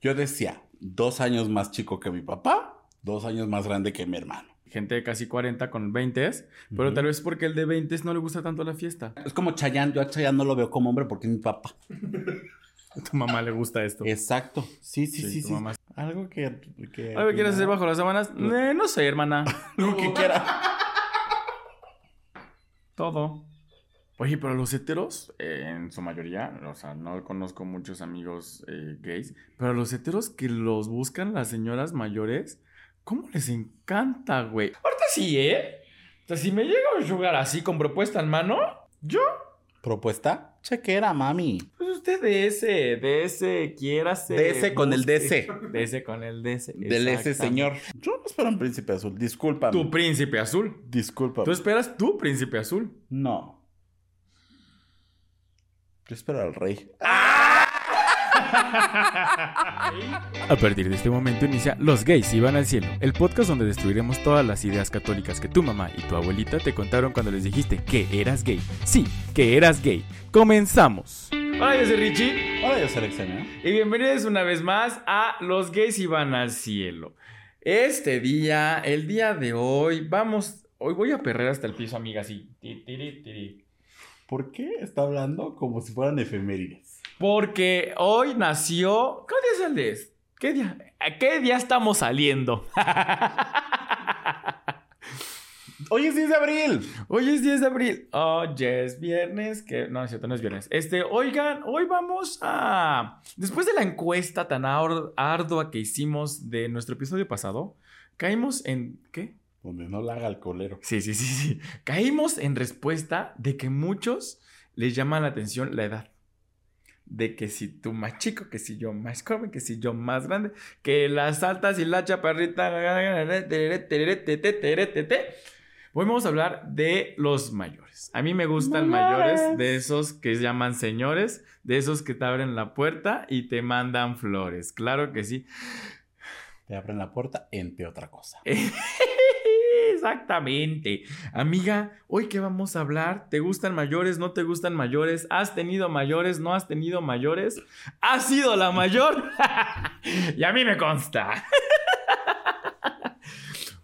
Yo decía, dos años más chico que mi papá, dos años más grande que mi hermano. Gente de casi 40 con 20, pero Ujú. tal vez porque el de 20 no le gusta tanto la fiesta. Es como Chayanne, yo a Chayanne no lo veo como hombre porque es mi papá. A tu mamá le gusta esto. Exacto. Sí, sí, sí, tu sí. mamá. Algo que... que ¿Algo que quieras hacer bajo las sábanas? Eh, no sé, hermana. Algo que quiera. Todo. Oye, pero los heteros, eh, en su mayoría, o sea, no conozco muchos amigos eh, gays, pero los heteros que los buscan las señoras mayores, ¿cómo les encanta, güey? Ahorita sí, ¿eh? O sea, si me llega un sugar así con propuesta en mano, yo, ¿Propuesta? Chequera, mami. pues usted de ese, de ese, quiérase. De ese con el. DC. De ese con el DC. Del ese señor. Yo no espero un príncipe azul. Discúlpame. Tu príncipe azul. Discúlpame. Tú esperas tu príncipe azul. No. Yo espero al rey. A partir de este momento inicia Los gays iban al cielo, el podcast donde destruiremos todas las ideas católicas que tu mamá y tu abuelita te contaron cuando les dijiste que eras gay. Sí, que eras gay. Comenzamos. Hola, yo soy Richie Hola, yo seleccioné. y bienvenidos una vez más a Los gays iban al cielo. Este día, el día de hoy, vamos, hoy voy a perrer hasta el piso, amiga, así. Ti, tiri, tiri. ¿Por qué está hablando como si fueran efemérides? Porque hoy nació. ¿Qué día es el de? ¿Qué día? ¿A qué día estamos saliendo? Hoy es 10 de abril. Hoy es 10 de abril. Hoy es viernes. Que... No, es cierto, no es viernes. Este, oigan, hoy vamos a. Después de la encuesta tan ar- ardua que hicimos de nuestro episodio pasado, caímos en. ¿Qué? Donde no la haga el colero. Sí, sí, sí, sí. Caímos en respuesta de que muchos les llama la atención la edad. De que si tú más chico, que si yo más joven, que si yo más grande, que las altas y la chaparrita. Hoy vamos a hablar de los mayores. A mí me gustan Mayores. mayores, de esos que llaman señores, de esos que te abren la puerta y te mandan flores. Claro que sí. Te abren la puerta, entre otra cosa. Exactamente. Amiga, hoy que vamos a hablar, ¿te gustan mayores? ¿No te gustan mayores? ¿Has tenido mayores? ¿No has tenido mayores? ¿Has sido la mayor? y a mí me consta.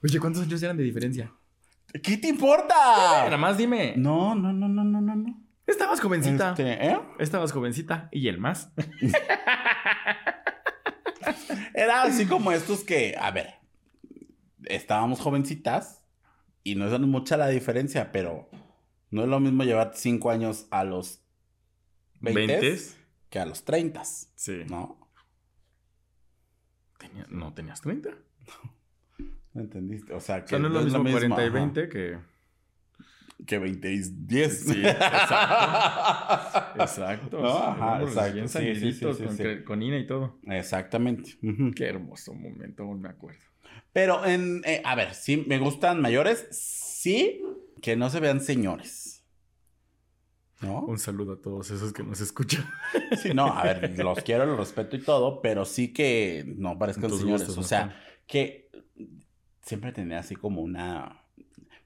Oye, ¿cuántos años eran de diferencia? ¿Qué te importa? Nada más dime. No, no, no, no, no, no, no. Estabas jovencita. Este, ¿eh? Estabas jovencita. ¿Y el más? Era así como estos que, a ver, estábamos jovencitas y no es mucha la diferencia, pero no es lo mismo llevar 5 años a los 20 ¿Veintes? que a los 30, Sí. ¿no? Tenía- ¿No tenías 30? ¿No entendiste? O sea, O que sea, no es lo mismo 40 y ajá, 20 que... que 20 y 10. Sí, exacto. Exacto. No, ajá, exacto, sí, sí, sí, con, con INA y todo. Exactamente. Qué hermoso momento, aún me acuerdo. Pero en, eh, a ver, sí, me gustan mayores, sí, que no se vean señores. ¿No? Un saludo a todos esos que nos escuchan. Sí, no, a ver, los quiero, los respeto y todo, pero sí que no parezcan señores. gustos, o ¿no? sea, que siempre tenía así como una.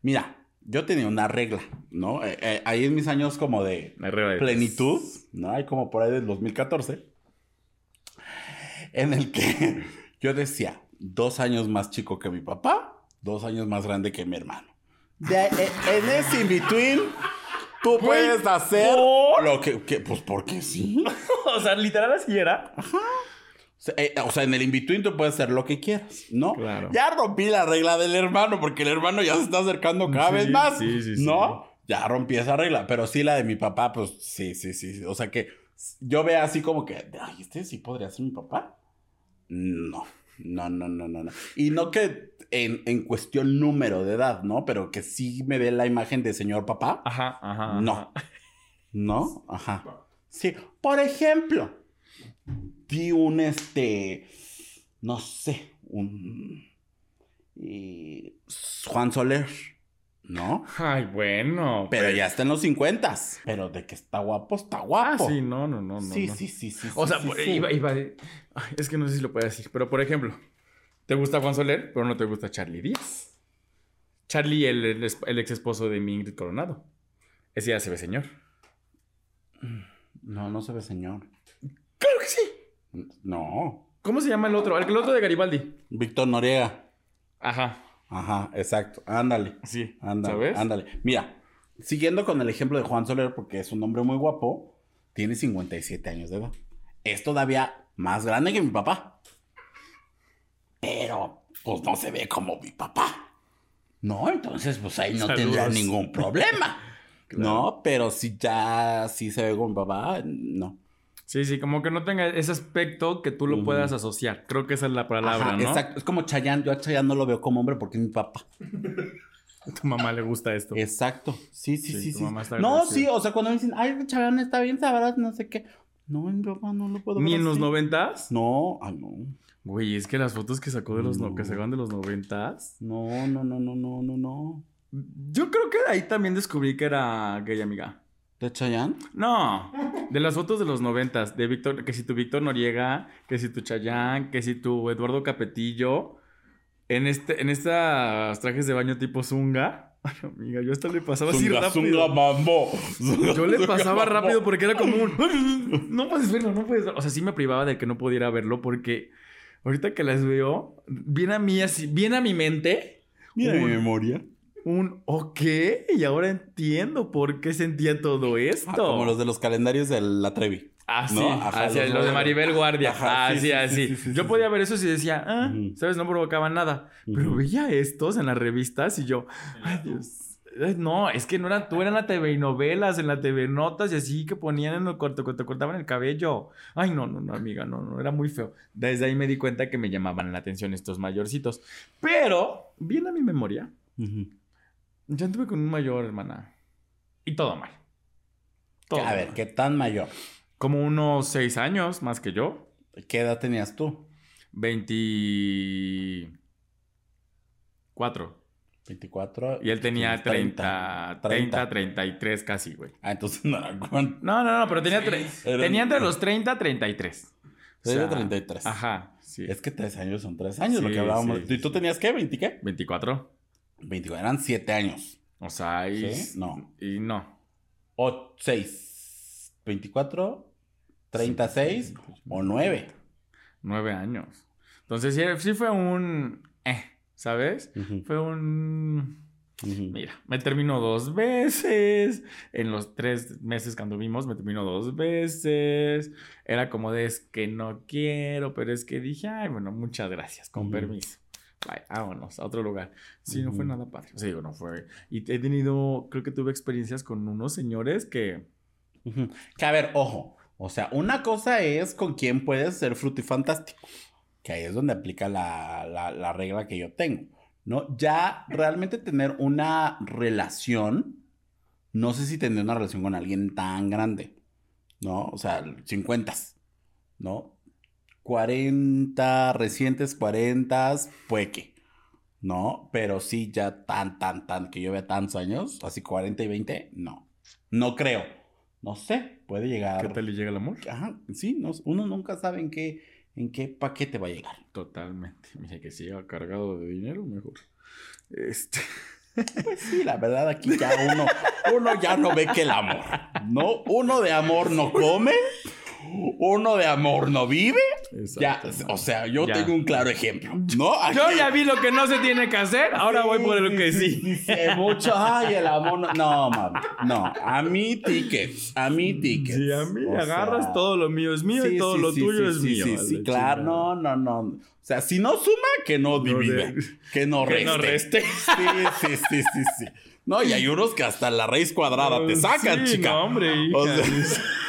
Mira, yo tenía una regla, ¿no? Eh, eh, ahí en mis años como de plenitud, ¿no? Hay como por ahí del 2014, en el que yo decía, dos años más chico que mi papá, dos años más grande que mi hermano. De- eh, en ese in-between, tú puedes hacer ¿por? lo que, que- pues porque sí. o sea, literal así era. O sea, eh, o sea, en el in-between tú puedes hacer lo que quieras, ¿no? Claro. Ya rompí la regla del hermano, porque el hermano ya se está acercando cada Sí, vez más. sí, sí, sí. ¿No? Ya rompí esa regla, pero sí la de mi papá, pues sí, sí, sí. sí. O sea que yo veo así como que, ay, ¿este sí podría ser mi papá? No, no, no, no, no. no. Y no que en, en cuestión número de edad, ¿no? Pero que sí me dé la imagen de señor papá. Ajá, ajá. ajá. No. ¿No? Ajá. Sí. Por ejemplo, di un este. No sé. Un. y- Juan Soler. ¿No? Ay, bueno. Pero ya está en los 50. Pero de que está guapo, está Ah, guapo. sí, no, no, no. no, sí, no. sí, sí, sí. O sí, sea, sí, por- sí. iba, iba de- Ay, es que no sé si lo puedo decir, pero por ejemplo, te gusta Juan Soler, pero no te gusta Charlie Díaz. Charlie, el, el, es- el ex esposo de Ingrid Coronado. Ese ya se ve señor. No, no se ve señor. ¡Claro que sí! No. ¿Cómo se llama el otro? El, el otro de Garibaldi. Víctor Noriega. Ajá. Ajá, exacto. Ándale. Sí. Ándale. ¿Sabes? Ándale. Mira, siguiendo con el ejemplo de Juan Soler, porque es un hombre muy guapo, tiene 57 años de edad. Es todavía más grande que mi papá. Pero, pues no se ve como mi papá. No, entonces, pues ahí no Saludos. tendría ningún problema. Claro. No, pero si ya sí se ve como mi papá, no. Sí, sí, como que no tenga ese aspecto que tú lo puedas asociar. Creo que esa es la palabra, Ajá, ¿no? Exacto. Es como Chayanne. Yo a Chayanne no lo veo como hombre porque es mi papá. A tu mamá le gusta esto. Exacto. Sí, sí, Sí, sí. tu sí. mamá está No, sí, o sea, cuando me dicen, ay, Chayanne está bien, sabrás, no sé qué. No, mi papá no lo puedo Ni ver en los noventas. No, ay, no. Güey, es que las fotos que sacó de los no, No. que sacaban de los noventas. No, no, no, no, no, no, no. Yo creo que ahí también descubrí que era gay, amiga. ¿De Chayanne? No, de las fotos de los noventas, de Víctor, que si tu Víctor Noriega, que si tu Chayán, que si tu Eduardo Capetillo, en este, en estas trajes de baño tipo zunga. Ay, amiga, yo hasta le pasaba así rápido. zunga, mambo. Yo le Zunga, pasaba mambo. rápido porque era como un... No puedes verlo, no puedes verlo. O sea, sí me privaba de que no pudiera verlo porque ahorita que las veo, viene a mí así, viene a mi mente Mira mi un- memoria. Un ok, y ahora entiendo por qué sentía todo esto. Ah, como los de los calendarios de la Trevi. Así, ¿no? Ajá, así, los- los de Maribel Guardia. Ajá, sí, así, sí, así. sí, sí, sí, Yo podía ver eso y decía, ah. ¿sabes? No provocaba nada. Pero veía estos en las revistas y yo, ay, Dios. Ay, No, es que no eran, tú eran la TV y novelas, en la TV Notas y así que ponían en el corto, te cortaban el cabello. Ay, no, no, no, amiga, no, no, era muy feo. Desde ahí me di cuenta que me llamaban la atención estos mayorcitos. Pero, bien a mi memoria. Ya anduve con un mayor, hermana. Y todo mal. Todo A ver, mal. ¿qué tan mayor? Como unos seis años más que yo. ¿Qué edad tenías tú? 24. 24. Y él tenía tienes 30, 30, 33 casi, güey. Ah, entonces no era cuánto. No, no, no, pero tenía, tre- Eran- tenía entre los 30 y 33. O Era sea, 33. Ajá, sí. Es que tres años son tres años, lo Sí, que hablábamos. sí, ¿Y tú tenías qué? ¿20 qué? 24. 24. Eran siete años. O sea, y... ¿Sí? No. Y no. O seis. 24, 36 o 9. Nueve años. Entonces sí, sí fue un... Eh, ¿sabes? Fue un... Mira, me terminó dos veces. En los tres meses que anduvimos, me terminó dos veces. Era como de es que no quiero, pero es que dije, ay, bueno, muchas gracias, con Ujú. permiso. Bye, vámonos a otro lugar. Sí, no fue nada padre. Digo, no fue. Y he tenido, creo que tuve experiencias con unos señores que. Que a ver, ojo. O sea, una cosa es con quién puedes ser frutifantástico. Que ahí es donde aplica la, la- la regla que yo tengo. ¿No? Ya realmente tener una relación. No sé si tener una relación con alguien tan grande. ¿No? O sea, 50. ¿No? 40, recientes 40, puede que. ¿No? Pero sí, ya tan, tan, tan, que yo vea tantos años, así 40 y 20, no. No creo. No sé, puede llegar. ¿Qué tal le llega el amor? Ajá, sí, no, uno nunca sabe en qué, en qué paquete va a llegar. Totalmente. Mira, que siga cargado de dinero, mejor. Este. Pues sí, la verdad, aquí ya uno, uno ya no ve que el amor, ¿no? Uno de amor no come, uno de amor no vive. Ya, o sea, yo Ya. tengo un claro ejemplo, ¿no? Yo ya vi lo que no se tiene que hacer, ahora voy por el que sí. Mucho. Ay, el amor. No, no mami. No, a mí tickets. A mí tickets. Sí, a mí O agarras sea, todo lo mío es mío y todo sí, lo sí, tuyo sí, es sí, mío. Sí, sí, la claro. No, no, no. O sea, si no suma, que no divide. de- Que no Que reste. no reste. Sí, sí, sí, sí, sí. No, y hay unos que hasta la raíz cuadrada te sacan, Sí, chica. No, hombre, hija. O sea-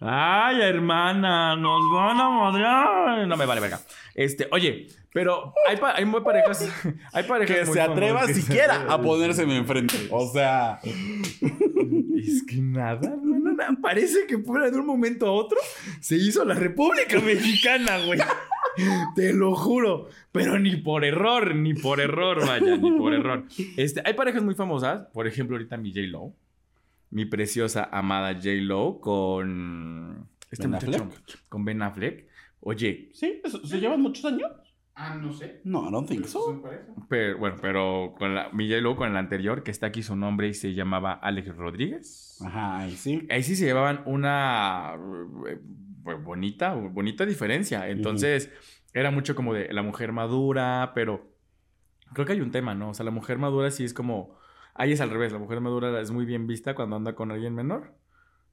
Ay, hermana, nos van a madrear. No me vale verga. Este, oye, pero hay, pa- hay muy parejas. Hay parejas Que muy se atreva famosas siquiera a ponérseme enfrente. O sea, Es que nada, hermana, nada. Parece que fuera de un momento a otro se hizo la República Mexicana, güey. Te lo juro. Pero ni por error, ni por error, vaya, ni por error. Este, hay parejas muy famosas. Por ejemplo, ahorita mi J-Lo. Mi preciosa amada J-Lo con. Este Ben muchacho. Con Ben Affleck. Oye, sí, ¿se se llevan muchos años? Ah, no sé. No, I don't think ¿Pero so. pero, bueno, pero con la, mi J-Lo con el anterior, que está aquí su nombre y se llamaba Alex Rodríguez. Ajá, y sí. Ahí sí se llevaban una eh, pues, bonita, bonita diferencia. Entonces, era mucho como de la mujer madura, pero creo que hay un tema, ¿no? O sea, la mujer madura sí es como, ahí es al revés, la mujer madura es muy bien vista cuando anda con alguien menor.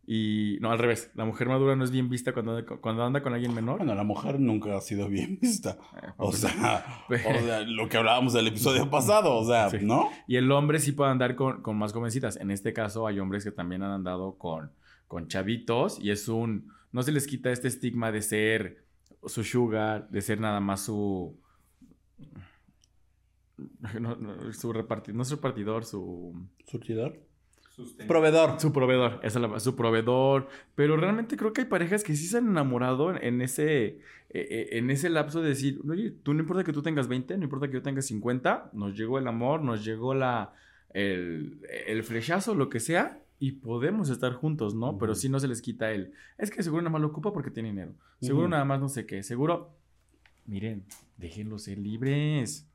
Y no, al revés, la mujer madura no es bien vista cuando anda, cuando anda con alguien menor. Bueno, la mujer nunca ha sido bien vista. Eh, o, sea, o, sea, lo que hablábamos del episodio pasado, o sea, ¿no? Y el hombre sí puede andar con, con, más jovencitas. En este caso hay hombres que también han andado con, con chavitos y es un, no se les quita este estigma de ser su sugar, de ser nada más su... su repartidor, no su repartidor, su... ¿Surtidor? Proveedor. Su proveedor, esa es la, su proveedor. Pero realmente creo que hay parejas que sí se han enamorado en ese, e, e, en ese lapso de decir, oye, tú no importa que tú tengas 20, no importa que yo tenga 50, nos llegó el amor, nos llegó la, el, el flechazo, lo que sea, y podemos estar juntos, ¿no? Pero sí no se les quita el, es que seguro nada más lo ocupa porque tiene dinero, seguro nada más no sé qué, seguro, miren, déjenlos ser libres.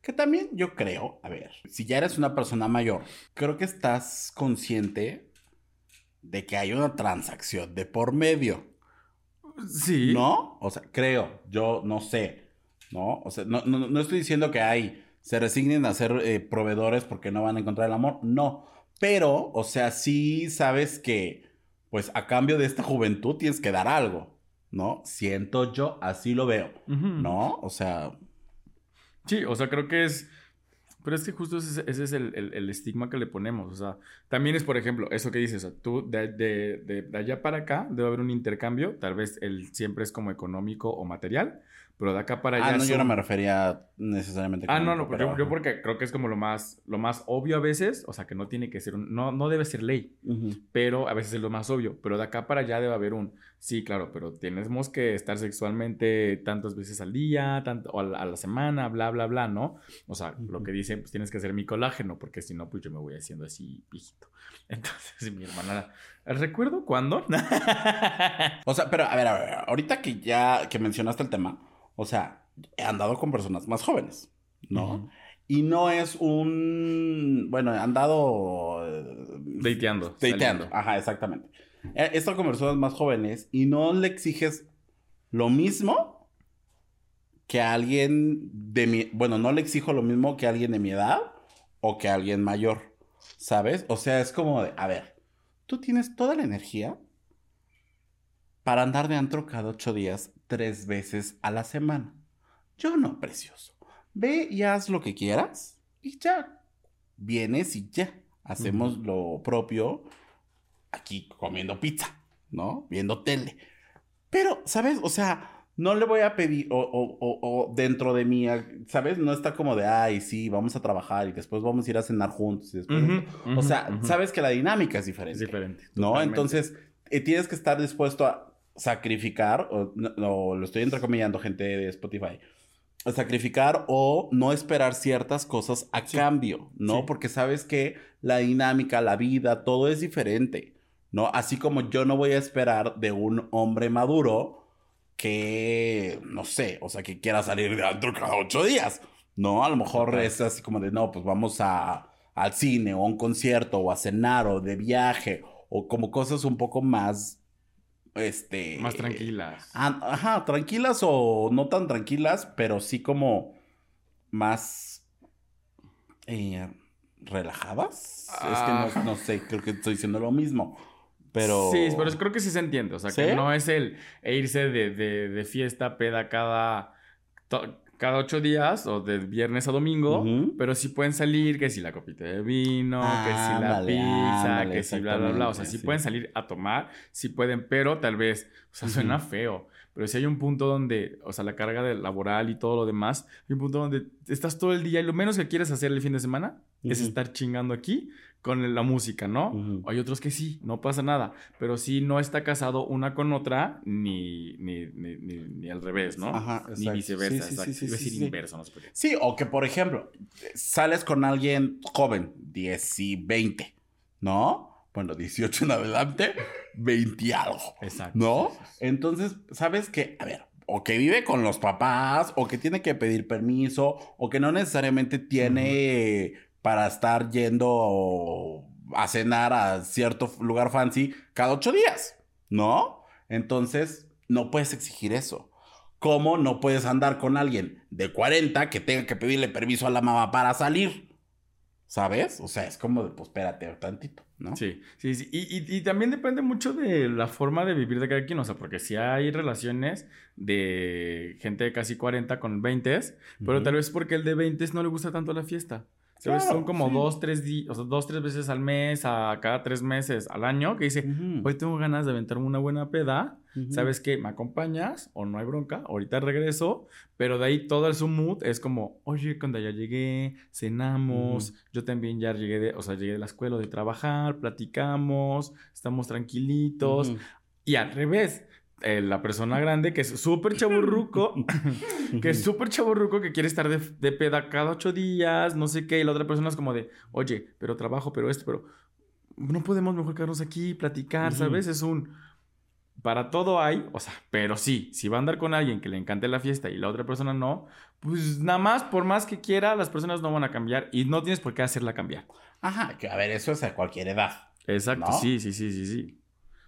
Que también yo creo, a ver, si ya eres una persona mayor, creo que estás consciente de que hay una transacción de por medio. Sí. ¿No? O sea, creo, yo no sé, ¿no? O sea, no, no, estoy diciendo que hay, se resignen a ser eh, proveedores porque no van a encontrar el amor, no. Pero, o sea, sí sabes que, pues a cambio de esta juventud tienes que dar algo, ¿no? Siento yo, así lo veo, ¿no? O sea... Sí, o sea, creo que es... Pero es que justo ese, es el, estigma que le ponemos. O sea, también es, por ejemplo, eso que dices, o sea, tú de, de, de, allá para acá debe haber un intercambio, tal vez él siempre es como económico o material, pero de acá para ah, allá. Ah, no, yo no me refería necesariamente. Ah, no, no, yo, yo, porque creo que es como lo más, lo más obvio a veces, o sea, que no tiene que ser, un, no, no debe ser ley, pero a veces es lo más obvio, pero de acá para allá debe haber un, sí, claro, pero tenemos que estar sexualmente tantas veces al día, tanto, o a, la, semana, bla, bla, bla, ¿no? O sea, lo que dicen, pues tienes que hacer mi colágeno, porque si no, pues yo me voy haciendo así, viejito. Entonces, mi hermana, ¿recuerdo cuándo? o sea, pero a ver, a ver, ahorita que ya, que mencionaste el tema, o sea, he andado con personas más jóvenes, ¿no? Y no es un. Bueno, he andado. Dateando. Dateando. Ajá, exactamente. He estado con personas más jóvenes y no le exiges lo mismo que a alguien de mi. Bueno, no le exijo lo mismo que a alguien de mi edad o que a alguien mayor. ¿Sabes? O sea, es como de. A ver, tú tienes toda la energía para andar de antro cada ocho días tres veces a la semana. Yo no, precioso. Ve y haz lo que quieras y ya. Vienes y ya. Hacemos lo propio aquí comiendo pizza, ¿no? Viendo tele. Pero, ¿sabes? O sea, no le voy a pedir, o, o, dentro de mí, ¿sabes? No está como de, ay, sí, vamos a trabajar y después vamos a ir a cenar juntos. o sea, sabes que la dinámica es diferente. Es diferente. ¿No? Entonces, eh, tienes que estar dispuesto a sacrificar, o, lo estoy entrecomillando gente de Spotify, sacrificar o no esperar ciertas cosas a cambio, ¿no? Porque sabes que la dinámica, la vida, todo es diferente, ¿no? Así como yo no voy a esperar de un hombre maduro que, no sé, o sea, que quiera salir de antro cada ocho días, ¿no? A lo mejor es así como de, no, pues vamos a, al cine o a un concierto o a cenar o de viaje o como cosas un poco más este... Más tranquilas. ajá, tranquilas o no tan tranquilas, pero sí como más eh, relajadas. Es que no, ah. sé, creo que estoy diciendo lo mismo. Pero... Sí, pero creo que sí se entiende. O sea, que no es el irse de, de, de fiesta, peda cada cada ocho días o de viernes a domingo, pero sí pueden salir, que si la copita de vino, que si la pizza, que si bla, bla, bla. O sea, sí, pueden salir a tomar, sí pueden, pero tal vez, o sea, suena feo. Pero si hay un punto donde, o sea, la carga de laboral y todo lo demás, hay un punto donde estás todo el día y lo menos que quieres hacer el fin de semana es estar chingando aquí con la música, ¿no? Hay otros que sí, no pasa nada, pero sí no está casado una con otra ni, ni, ni, ni, al revés, ¿no? Ajá, Ni viceversa, sí, sí, sí, decir inverso, no se puede. Sí, o que por ejemplo, sales con alguien joven, 10 y 20, ¿no? Bueno, 18 en adelante, 20 y algo. Exacto. ¿No? Entonces, ¿sabes qué? A ver, o que vive con los papás, o que tiene que pedir permiso, o que no necesariamente tiene para estar yendo a cenar a cierto lugar fancy cada ocho días, ¿no? Entonces, no puedes exigir eso. ¿Cómo no puedes andar con alguien de 40 que tenga que pedirle permiso a la mamá para salir? ¿Sabes? O sea, es como de, pues espérate tantito, ¿no? Sí, sí, sí. Y, y, y, también depende mucho de la forma de vivir de cada quien. O sea, porque si hay relaciones de gente de casi 40 con 20, pero tal vez porque el de 20 no le gusta tanto la fiesta. Son como sí. dos, tres días, o sea, dos, tres veces al mes, a cada tres meses al año, que dice, hoy tengo ganas de aventarme una buena peda. ¿Sabes qué? ¿Me acompañas? O no hay bronca, ahorita regreso, pero de ahí todo el su mood es como, oye, cuando ya llegué, cenamos, yo también ya llegué de, o sea, llegué de la escuela de trabajar, platicamos, estamos tranquilitos. Y al revés, eh, la persona grande que es súper chaburruco, que es súper chaburruco, que quiere estar de, de peda cada ocho días, no sé qué, y la otra persona es como de, oye, pero trabajo, pero esto, pero no podemos mejor quedarnos aquí, platicar. ¿sabes? Es un... Para todo hay, o sea, pero sí, si va a andar con alguien que le encante la fiesta y la otra persona no, pues nada más, por más que quiera, las personas no van a cambiar y no tienes por qué hacerla cambiar. Ajá, que a ver, eso es a cualquier edad. Exacto, ¿No? sí, sí, sí, sí, sí.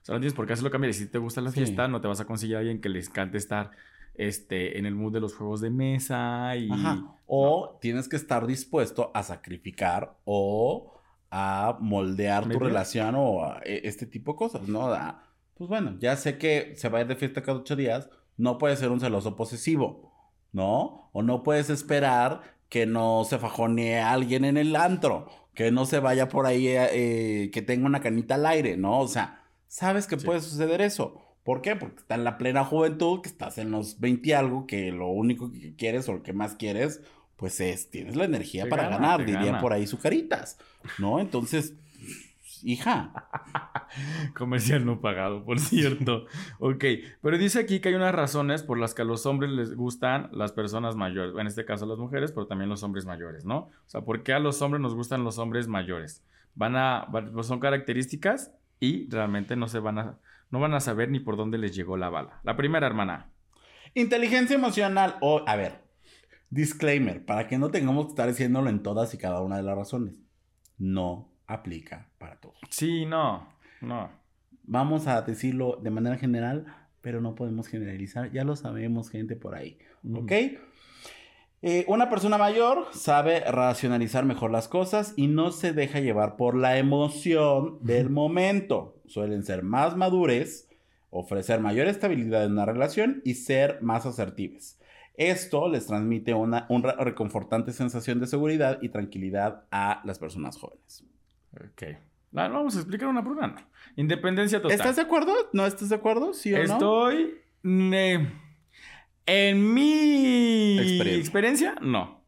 Sea, no tienes por qué hacerlo cambiar. Y si te gusta la Sí. fiesta, no te vas a conseguir a alguien que les encante estar este, en el mood de los juegos de mesa y... Ajá. O tienes que estar dispuesto a sacrificar o a moldear tu relación o a e- este tipo de cosas, ¿no? A- pues bueno, ya sé que se va a ir de fiesta cada ocho días, no puedes ser un celoso posesivo, ¿no? O no puedes esperar que no se fajonee a alguien en el antro, que no se vaya por ahí, eh, que tenga una canita al aire, ¿no? O sea, sabes que Sí. puede suceder eso. ¿Por qué? Porque está en la plena juventud, que estás en los 20 y algo, que lo único que quieres o lo que más quieres, pues es, tienes la energía Te para gana, ganar, gana. por ahí sucaritas, ¿no? Entonces, hija, Comercial no pagado, por cierto. ok, pero dice aquí que hay unas razones por las que a los hombres les gustan las personas mayores. En este caso las mujeres, pero también los hombres mayores, ¿no? O sea, ¿por qué a los hombres nos gustan los hombres mayores? Van a, son características y realmente no se van a, no van a saber ni por dónde les llegó la bala. La primera, hermana. inteligencia emocional o, a ver, disclaimer, para que no tengamos que estar diciéndolo en todas y cada una de las razones, no aplica para todos. Sí, no, no. Vamos a decirlo de manera general, pero no podemos generalizar, ya lo sabemos gente por ahí. ¿Ok? Eh, una persona mayor sabe racionalizar mejor las cosas y no se deja llevar por la emoción del momento. Suelen ser más madures, ofrecer mayor estabilidad en una relación y ser más asertivas. Esto les transmite una, una reconfortante sensación de seguridad y tranquilidad a las personas jóvenes. Ok. La- vamos a explicar una por una. Independencia total. ¿Estás de acuerdo? ¿No estás de acuerdo? ¿Sí o no? Estoy. En mi Experiencia. experiencia. no.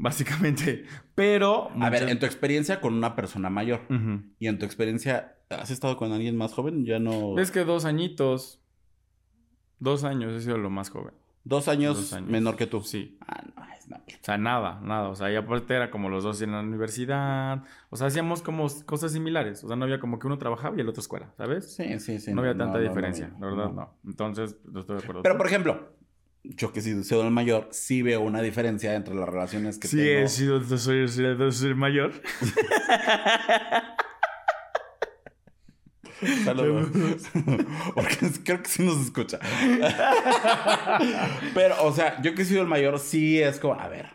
Básicamente. Pero. A ver, en tu experiencia con una persona mayor y en tu experiencia, ¿has estado con alguien más joven? Ya no... Es que dos añitos. Dos años he sido lo más joven. Dos años, Dos años. menor que tú. Sí. Ah, no, es no. O sea, nada, nada. O sea, y aparte era como los dos en la universidad. O sea, hacíamos como cosas similares. O sea, no había como que uno trabajaba y el otro escuela, ¿sabes? Sí, sí, sí. no había tanta no, diferencia, la verdad, no. Entonces, no estoy de acuerdo. Pero, por ejemplo, yo que sí soy el mayor, sí veo una diferencia entre las relaciones que Sí, tengo. he sido, soy, soy, soy mayor. Saludos. Porque creo que sí nos escucha. Pero, o sea, yo que he sido el mayor, sí es como, a ver,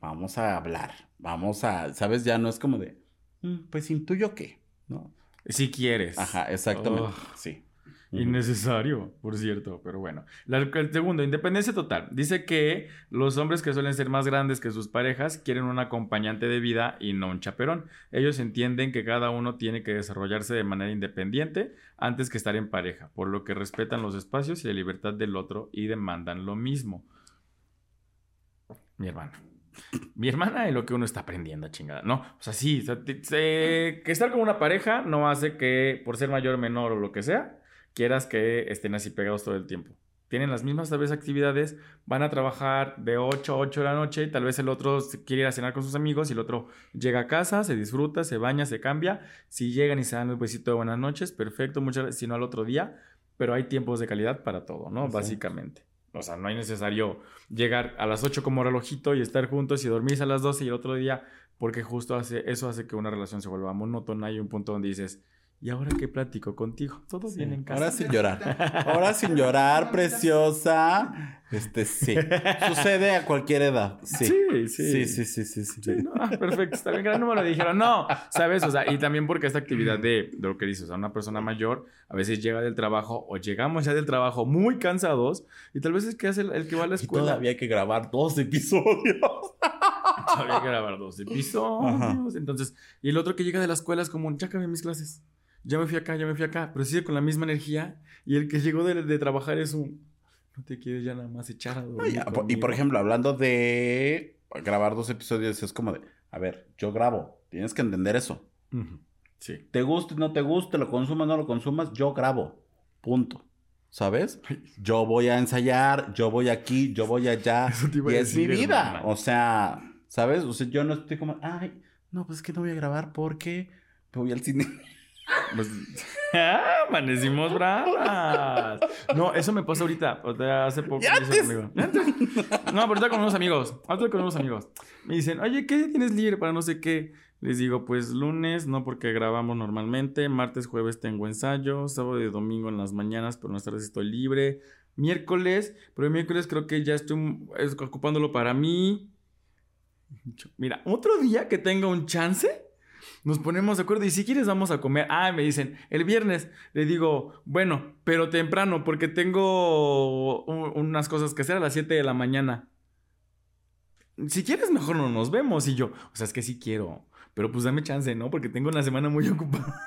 vamos a hablar. Vamos a, ¿sabes? Ya no es como de, "Mm, pues intuyo que, ¿no? Si quieres. Ajá, exactamente. Oh. Sí. Innecesario, por cierto, pero bueno. El segundo, independencia total. Dice que los hombres que suelen ser más grandes que sus parejas quieren un acompañante de vida y no un chaperón. Ellos entienden que cada uno tiene que desarrollarse de manera independiente antes que estar en pareja, por lo que respetan los espacios y la libertad del otro y demandan lo mismo. Mi hermana. Mi hermana es lo que uno está aprendiendo, chingada. No, o sea, sí, que estar con una pareja no hace que, por ser mayor, menor o lo que sea, quieras que estén así pegados todo el tiempo. Tienen las mismas tal vez actividades, van a trabajar de 8 a 8 de la noche, y tal vez el otro quiere ir a cenar con sus amigos y el otro llega a casa, se disfruta, se baña, se cambia. Si llegan y se dan el besito de buenas noches, perfecto, muchas veces, si no al otro día, pero hay tiempos de calidad para todo, ¿no? Básicamente. O sea, no hay necesario llegar a las 8 como relojito y estar juntos y dormirse a las 12 y el otro día, porque justo hace, eso hace que una relación se vuelva monótona y un punto donde dices, ¿Y ahora qué platico contigo? Todo bien en casa. Ahora sin llorar. Ahora sin llorar, preciosa. Este, sí. Sucede a cualquier edad. Sí. Sí, Sí, sí. sí, sí, sí, sí. Sí, no, ah, perfecto, está bien, me lo dijeron. No, ¿sabes? O sea, y también porque esta actividad de, de lo que dices, o sea, una persona mayor a veces llega del trabajo o llegamos ya del trabajo muy cansados y tal vez es que hace el, el que va a la Y escuela. todavía hay que grabar dos episodios. Todavía hay que grabar dos episodios. Entonces, y el otro que llega de la escuela es como, ya acabé mis clases. Ya me fui acá, ya me fui acá. Pero sigue con la misma energía. Y el que llegó de, de trabajar es un, no te quieres ya nada más echar a dormir. Y por conmigo?" ejemplo, hablando de grabar dos episodios, es como de, a ver, yo grabo. Tienes que entender eso. Sí. Te guste, no te guste, lo consumas, no lo consumas, yo grabo. Punto. ¿Sabes? Yo voy a ensayar, yo voy aquí, yo voy allá. Eso te iba Y a es mi vida. O sea, ¿sabes? O sea, yo no estoy como, ay, no, pues es que no voy a grabar porque voy al cine. Pues, ¡Ah! Amanecimos bravas. No, eso me pasa ahorita. O sea, hace poco. Antes. No, pero ahorita con unos amigos. Ahorita con unos amigos. Me dicen, oye, ¿qué día tienes libre para no sé qué? Les digo, pues lunes, no porque grabamos normalmente. Martes, jueves tengo ensayo. Sábado y domingo en las mañanas, pero en las tardes estoy libre. Miércoles, pero el miércoles creo que ya estoy es- ocupándolo para mí. Mira, otro día que tenga un chance, nos ponemos de acuerdo y si quieres vamos a comer. Ah, me dicen, el viernes. Le digo, bueno, pero temprano porque tengo unas cosas que hacer a las 7 de la mañana. Si quieres, mejor no nos vemos. Y yo, o sea, es que sí quiero, pero pues dame chance, ¿no? Porque tengo una semana muy ocupada.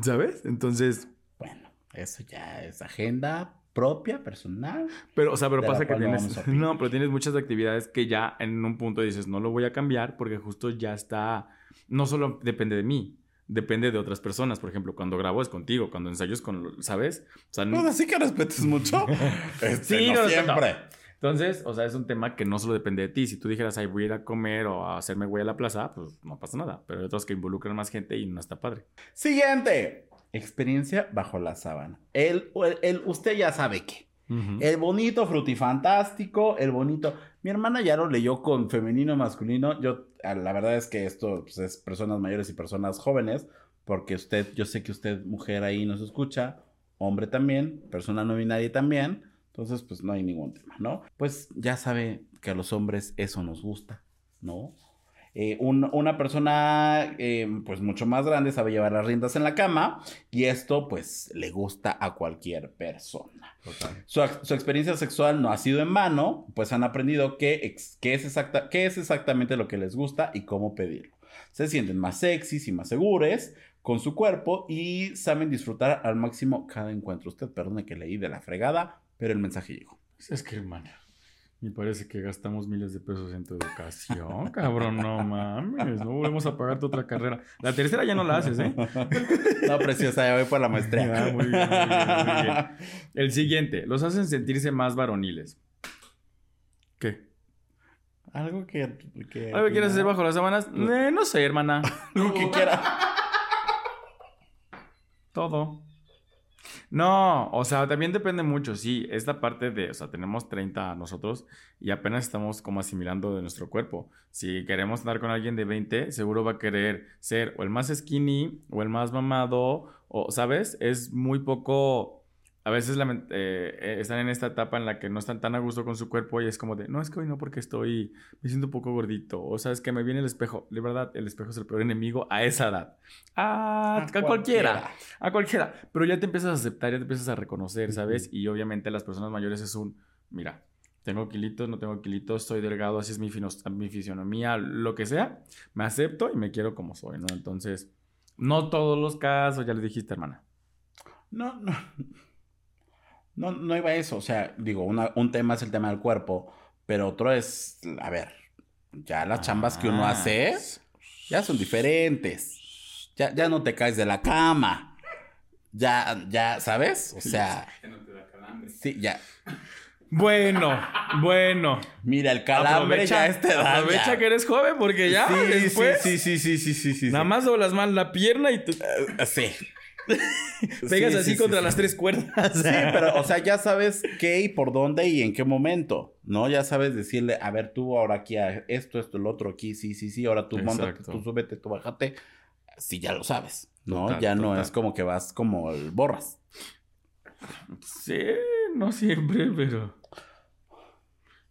¿Sabes? Entonces, Bueno, eso ya es agenda propia, personal. Pero, o sea, pero pasa que no tienes. No, pero tienes muchas actividades que ya en un punto dices, no lo voy a cambiar porque justo ya está. No solo depende de mí, depende de otras personas. Por ejemplo, cuando grabo es contigo, cuando ensayo es con. ¿Sabes? O sea, no- Pues así que respetes mucho. Este, Sí, no lo respeto. siempre. Entonces, o sea, es un tema que no solo depende de ti. Si tú dijeras, ay, voy a ir a comer o a hacerme güey a la plaza, pues no pasa nada. Pero hay otros que involucran más gente y no está padre. Siguiente. Experiencia bajo la sábana. El, el, el- usted ya sabe qué. El bonito frutifantástico, el bonito. Mi hermana ya lo leyó con femenino masculino. Yo, la verdad es que esto pues, es personas mayores y personas jóvenes, porque usted, yo sé que usted, mujer, ahí nos escucha, hombre también, persona no binaria también. Entonces, pues no hay ningún tema, ¿no? Pues ya sabe que a los hombres eso nos gusta, ¿no? Eh, un- una persona eh, pues mucho más grande sabe llevar las riendas en la cama y esto pues le gusta a cualquier persona. Su, su experiencia sexual no ha sido en vano, pues han aprendido qué, ex- qué es exacta, qué es exactamente lo que les gusta y cómo pedirlo. Se sienten más sexys y más seguros con su cuerpo y saben disfrutar al máximo cada encuentro. Usted perdone que leí de la fregada, pero el mensaje llegó. Es que, hermano, me parece que gastamos miles de pesos en tu educación, cabrón, no mames, no volvemos a pagarte otra carrera. La tercera ya no la haces, ¿eh? No, preciosa, ya voy por la maestría. Ah, muy bien, muy bien, muy bien. El siguiente, los hacen sentirse más varoniles. ¿Qué? Algo que... que ¿Algo que quieres hacer bajo las sábanas? Eh, no sé, hermana. Algo que quiera. Todo. No, o sea, también depende mucho, sí, esta parte de, o sea, tenemos 30 nosotros y apenas estamos como asimilando de nuestro cuerpo. Si queremos andar con alguien de 20, seguro va a querer ser o el más skinny o el más mamado, o, ¿sabes? Es muy poco, a veces eh, están en esta etapa en la que no están tan a gusto con su cuerpo y es como de, no, es que hoy no porque estoy, me siento un poco gordito, o sabes que me viene el espejo. De verdad, el espejo es el peor enemigo a esa edad. A, a cualquiera. A cualquiera. Pero ya te empiezas a aceptar, ya te empiezas a reconocer, ¿sabes? Y obviamente las personas mayores es un, mira, tengo kilitos, no tengo kilitos, soy delgado, así es mi, mi fisionomía, lo que sea, me acepto y me quiero como soy, ¿no? Entonces, no todos los casos, ya le dijiste, hermana. No, no. No, no iba a eso. O sea, digo, una- un tema es el tema del cuerpo, pero otro es, a ver, ya las chambas que uno hace ya son diferentes. Ya, ya no te caes de la cama. Ya, ya, ¿sabes? O sea, sí, ya. Bueno, bueno. Mira, el calambre ya es te da. aprovecha ya. que eres joven porque ya sí, después sí, sí, sí, sí, sí, sí, sí. nada más doblas mal la pierna y te Sí. pegas Sí, así sí, contra sí, las tres cuerdas. Sí, pero, o sea, ya sabes qué y por dónde y en qué momento, ¿no? Ya sabes decirle, a ver, tú ahora aquí, a esto, esto, el otro aquí, sí, sí, sí, ahora tú montate, tú súbete, tú bájate. sí ya lo sabes, ¿no? Total, ya no total. es como que vas como el borras. Sí, no siempre, pero.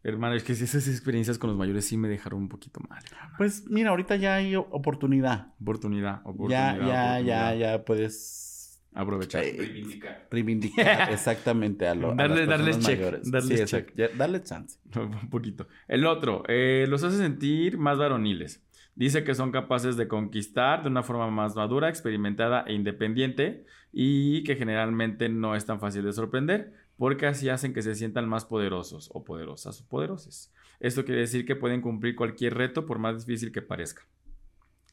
Hermano, es que esas experiencias con los mayores sí me dejaron un poquito mal. hermano. Pues mira, ahorita ya hay oportunidad. Oportunidad, oportunidad. Ya, ya, ya, oportunidad. ya puedes Aprovechar. Eh, Reivindicar. reivindicar exactamente a, lo, a Darle- las darles check, mayores. darles sí, check. Ya, darle chance. Un poquito. El otro, eh, los hace sentir más varoniles. Dice que son capaces de conquistar de una forma más madura, experimentada e independiente y que generalmente no es tan fácil de sorprender porque así hacen que se sientan más poderosos o poderosas o poderoses. Esto quiere decir que pueden cumplir cualquier reto por más difícil que parezca.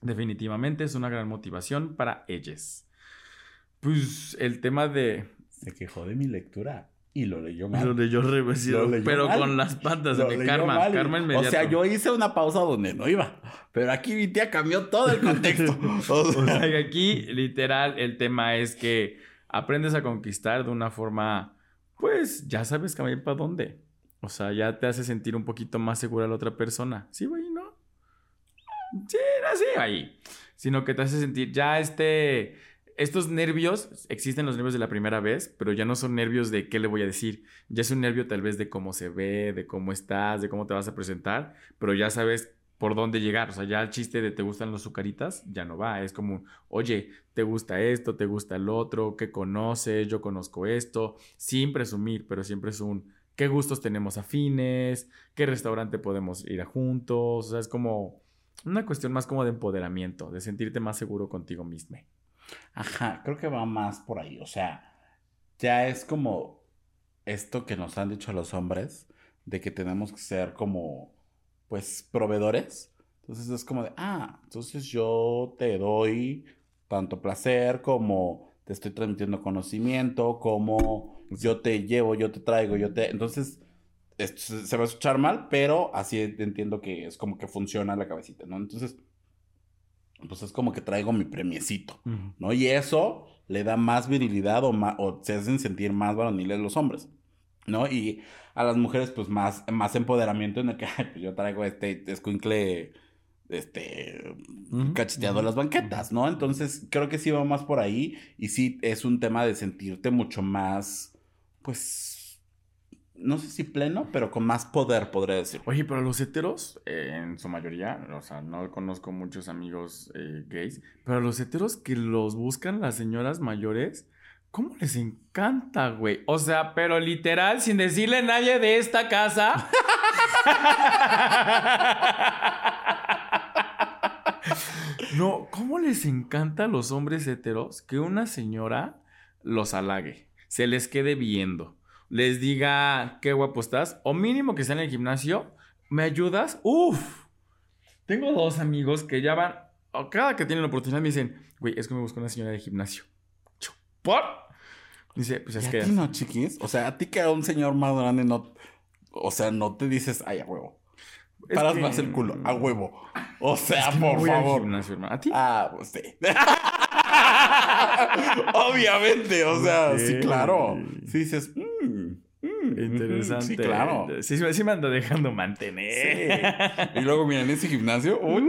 Definitivamente es una gran motivación para ellas. Pues el tema de... Se quejó de mi lectura y lo leyó mal. Lo leyó Lo leyó pero mal. con las patas de karma. Karma O inmediato. sea, yo hice una pausa donde no iba. Pero aquí mi tía cambió todo el contexto. O O sea, aquí, literal, el tema es que aprendes a conquistar de una forma, pues, ya sabes caminar para dónde. O sea, ya te hace sentir un poquito más segura la otra persona. ¿Sí, güey? ¿No? Sí, no, sí, ahí. Sino que te hace sentir ya este... Estos nervios, existen los nervios de la primera vez, pero ya no son nervios de qué le voy a decir. Ya es un nervio tal vez de cómo se ve, de cómo estás, de cómo te vas a presentar, pero ya sabes por dónde llegar. O sea, ya el chiste de te gustan los sucaritas ya no va. Es como, oye, te gusta esto, te gusta el otro, ¿qué conoces? Yo conozco esto. Sin presumir, pero siempre es un, ¿qué gustos tenemos afines? ¿Qué restaurante podemos ir a juntos? O sea, es como una cuestión más como de empoderamiento, de sentirte más seguro contigo mismo. Ajá, creo que va más por ahí. O sea, ya es como esto que nos han dicho los hombres, de que tenemos que ser como, pues, proveedores. Entonces es como de, ah, entonces yo te doy tanto placer como te estoy transmitiendo conocimiento, como yo te llevo, yo te traigo, yo te... Entonces, esto se va a escuchar mal, pero así entiendo que es como que funciona la cabecita, ¿no? Entonces, pues es como que traigo mi premiecito. ¿no? Y eso le da más virilidad o, ma- o se hacen sentir más varoniles los hombres, ¿no? Y a las mujeres, pues más, más empoderamiento en el que, pues yo traigo este escuincle, este, cacheteado las banquetas, ¿no? Entonces, creo que sí va más por ahí y sí es un tema de sentirte mucho más, pues, no sé si pleno, pero con más poder, podría decir. Oye, pero los heteros, eh, en su mayoría, o sea, no conozco muchos amigos eh, gays, pero los heteros que los buscan las señoras mayores, ¿cómo les encanta, güey? O sea, pero literal, sin decirle a nadie de esta casa. no, ¿cómo les encanta a los hombres heteros que una señora los halague, se les quede viendo? les diga qué guapo estás, o mínimo que estén en el gimnasio, ¿me ayudas? Uf, tengo dos amigos que ya van, cada que tienen la oportunidad me dicen, güey, es que me busco una señora de gimnasio. ¿Por? Dice, pues ¿Y es a que... ti no, chiquis? O sea, a ti que a un señor más grande no... O sea, no te dices, ay, a huevo. es Paras que- más el culo, a huevo. O sea, Es que por favor. gimnasio. ¿A ti? Ah, pues sí. Obviamente, o sea, sí, claro. Sí dices, mm, Interesante. Sí, claro. Sí, sí me ando dejando mantener. Y luego, mira, en ese gimnasio, ¡uh, Uh,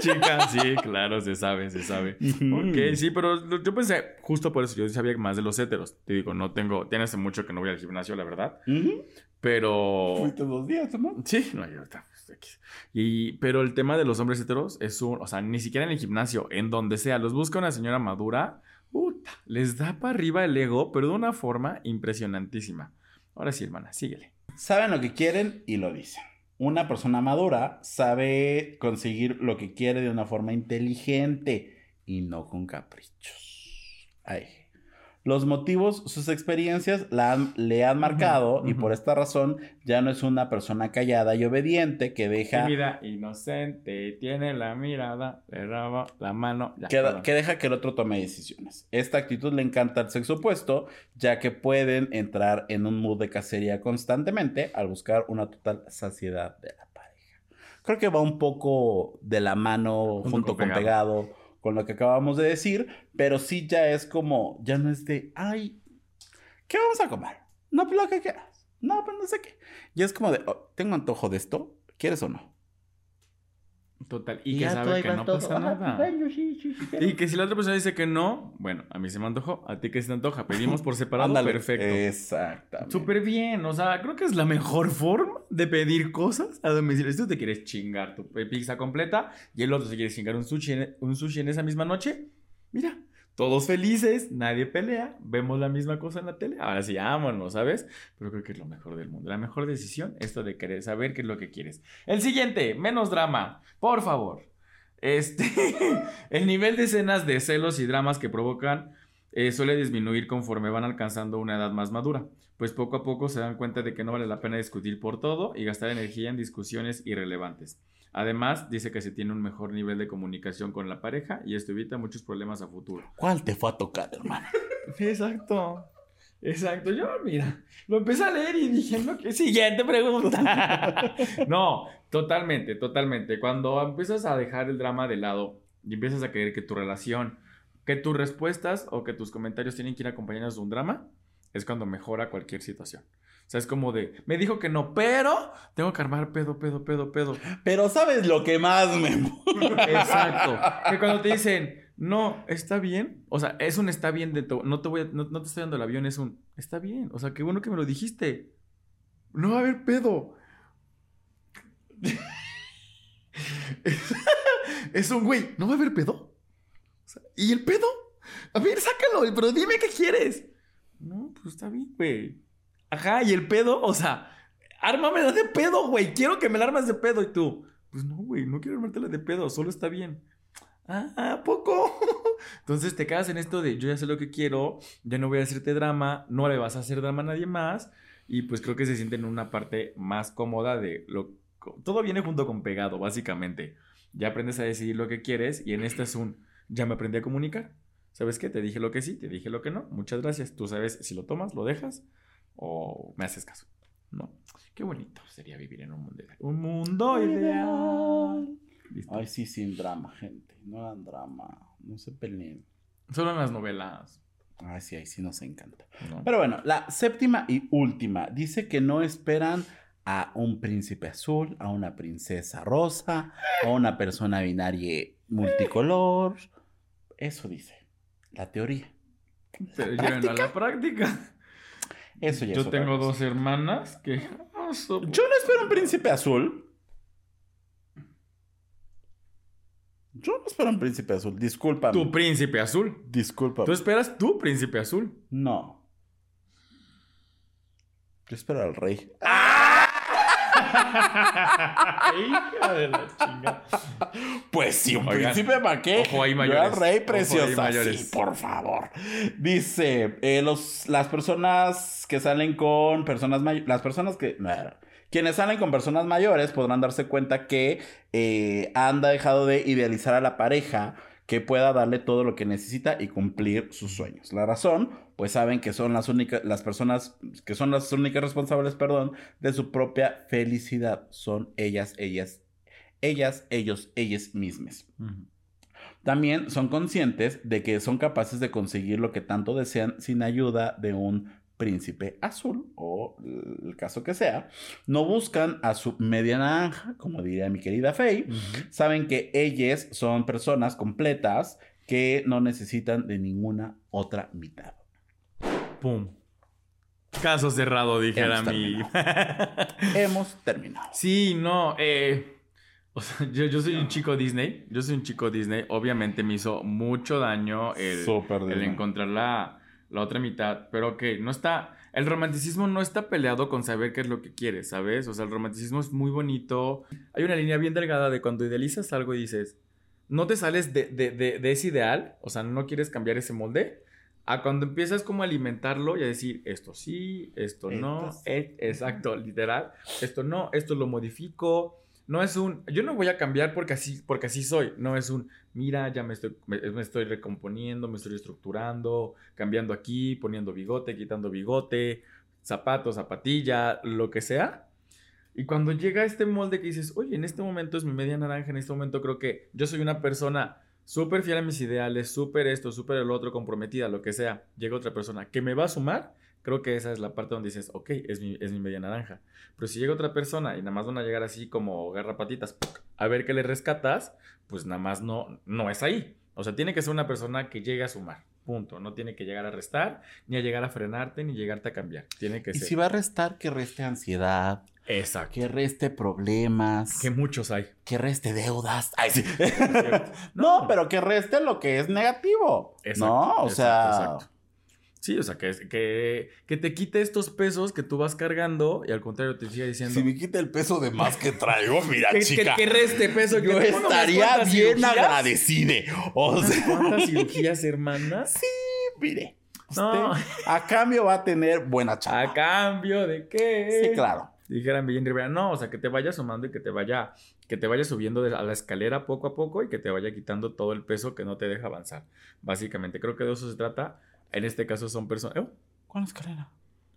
chica! chica, sí, claro, se sabe, se sabe. Ok, sí, pero yo pensé, justo por eso, yo sabía más de los héteros. Te digo, no tengo, tiene hace mucho que no voy al gimnasio, la verdad. Ujú. Pero. Fuiste dos días, ¿no? Sí, no, yo está, pues. Y, pero el tema de los hombres heteros es un, o sea, ni siquiera en el gimnasio, en donde sea, los busca una señora madura, puta, les da para arriba el ego, pero de una forma impresionantísima. Ahora sí, hermana, síguele. Saben lo que quieren y lo dicen. Una persona madura sabe conseguir lo que quiere de una forma inteligente y no con caprichos. Ay. Los motivos, sus experiencias la han- le han marcado y por esta razón ya no es una persona callada y obediente que deja, Tímida, inocente, tiene la mirada, le raba la mano. Que, deja que el otro tome decisiones. Esta actitud le encanta al sexo opuesto, ya que pueden entrar en un mood de cacería constantemente al buscar una total saciedad de la pareja. Creo que va un poco de la mano Junto junto, con con pegado. Con lo que acabamos de decir, pero sí ya es como, ya no es de, ay, ¿qué vamos a comer? No, pues lo que quieras. No, pues no sé qué. Ya es como de, "Oh, tengo antojo de esto, ¿quieres o no? Total. Y, que sabe que no pasa nada. y que si la otra persona dice que no, bueno, a mí se me antojó, a ti que se te antoja, pedimos por separado, perfecto. Exactamente. Súper bien, o sea, creo que es la mejor forma de pedir cosas a domicilio. Si tú te quieres chingar tu pizza completa y el otro se quiere chingar un sushi un sushi en esa misma noche, mira, todos felices, nadie pelea, vemos la misma cosa en la tele, ahora sí, vámonos, ¿sabes? Pero creo que es lo mejor del mundo. La mejor decisión, esto de querer saber qué es lo que quieres. El siguiente, menos drama, por favor. Este, el nivel de escenas de celos y dramas que provocan eh, suele disminuir conforme van alcanzando una edad más madura, pues poco a poco se dan cuenta de que no vale la pena discutir por todo y gastar energía en discusiones irrelevantes. Además, dice que se tiene un mejor nivel de comunicación con la pareja y esto evita muchos problemas a futuro. ¿Cuál te fue a tocar, hermano? Exacto. Exacto. Yo, mira, lo empecé a leer y dije, no, que siguiente pregunta. no, totalmente, totalmente. Cuando empiezas a dejar el drama de lado y empiezas a creer que tu relación, que tus respuestas o que tus comentarios tienen que ir acompañados de un drama, es cuando mejora cualquier situación. O sea, es como de, me dijo que no, pero tengo que armar pedo, pedo, pedo, pedo. Pero ¿sabes lo que más me... Exacto. Que cuando te dicen, no, está bien. O sea, es un está bien de todo. No te voy no, te estoy dando el avión, es un está bien. O sea, qué bueno que me lo dijiste. No va a haber pedo. es un güey, ¿no va a haber pedo? ¿Y el pedo? A ver, sácalo, pero dime qué quieres. No, pues está bien, güey. Ajá, y el pedo, o sea, ármamela de pedo, güey. Quiero que me la armas de pedo. Y tú, pues no, güey, no quiero armártela de pedo, solo está bien. Ah, poco. Entonces te quedas en esto de yo ya sé lo que quiero, ya no voy a hacerte drama, no le vas a hacer drama a nadie más. Y pues creo que se sienten en una parte más cómoda de lo. Todo viene junto con pegado, básicamente. Ya aprendes a decidir lo que quieres y en este es un. Ya me aprendí a comunicar. ¿Sabes qué? Te dije lo que sí, te dije lo que no. Muchas gracias. Tú sabes si lo tomas, lo dejas o me haces caso. ¿No? Qué bonito sería vivir en un mundo ideal. Un mundo ideal. Ay, sí, sin drama, gente. No hagan drama. No se peleen. Solo en las novelas. Ay, sí, ahí sí nos encanta. Pero bueno, la séptima y última. Dice que no esperan a un príncipe azul, a una princesa rosa, a una persona binaria multicolor. Eso dice la teoría. Pero llévenlo a la práctica. Eso ya Yo tengo dos hermanas que. Yo no espero un príncipe azul. Yo no espero un príncipe azul, disculpa. Tu príncipe azul. Disculpa. ¿Tú esperas tu príncipe azul? No. Yo espero al rey. ¡Ah! Hija de la chinga. Pues sí, un príncipe para qué. Ojo ahí mayores. Yo rey preciosa. Sí, por favor. Dice, eh, los, las personas que salen con personas mayores, las personas que... Quienes salen con personas mayores podrán darse cuenta que eh, han dejado de idealizar a la pareja que pueda darle todo lo que necesita y cumplir sus sueños. La razón, pues saben que son las únicas, las personas que son las únicas responsables, perdón, de su propia felicidad. Son ellas, ellas, ellas, ellos, ellas mismas. También son conscientes de que son capaces de conseguir lo que tanto desean sin ayuda de un príncipe azul o el caso que sea, no buscan a su media naranja, como diría mi querida Faye, saben que ellas son personas completas que no necesitan de ninguna otra mitad. Pum. Caso cerrado, dijera mi. Hemos terminado. Sí, no, eh, o sea, yo, soy un chico Disney. Yo soy un chico Disney. Obviamente me hizo mucho daño el, el encontrar la, la otra mitad, pero que no está, el romanticismo no está peleado con saber qué es lo que quieres, ¿sabes? O sea, el romanticismo es muy bonito. Hay una línea bien delgada de cuando idealizas algo y dices, no te sales de, de, de, ese ideal, o sea, no quieres cambiar ese molde, a cuando empiezas como a alimentarlo y a decir, esto sí, esto no, eh, exacto, literal, esto no, esto lo modifico, no es un, yo no voy a cambiar porque así, porque así soy, no es un, mira, ya me estoy, me, estoy recomponiendo, me estoy estructurando, cambiando aquí, poniendo bigote, quitando bigote, zapatos, zapatilla, lo que sea. Y cuando llega este molde que dices, oye, en este momento es mi media naranja, en este momento creo que yo soy una persona súper fiel a mis ideales, súper esto, súper el otro, comprometida, lo que sea, llega otra persona que me va a sumar, Creo que esa es la parte donde dices, ok, es mi, es mi media naranja. Pero si llega otra persona y nada más van a llegar así como garrapatitas a ver qué le rescatas, pues nada más no, no es ahí. O sea, tiene que ser una persona que llegue a sumar. Punto. No tiene que llegar a restar, ni a llegar a frenarte, ni llegarte a cambiar. Tiene que Y ser. si va a restar, que reste ansiedad, Exacto. que reste problemas, Que muchos hay. que reste deudas. Ay, sí. no, pero que reste lo que es negativo. Exacto, no, o exacto, sea. exacto. Sí, o sea, que, que, que te quite estos pesos que tú vas cargando y al contrario te siga diciendo. Si me quita el peso de más que traigo, mira, que, chica. que, que reste peso. yo que estaría bien agradecida. O ¿Unas sea, cuantas cirugías, hermanas? sí, mire. Usted No. a cambio va a tener buena chapa. ¿A cambio de qué? Sí, claro. Dijeran Bellín Rivera, no, o sea, que te vaya sumando y que te vaya, que te vaya subiendo a la escalera poco a poco y que te vaya quitando todo el peso que no te deja avanzar. Básicamente, creo que de eso se trata. En este caso son personas... oh, ¿Cuál escalera?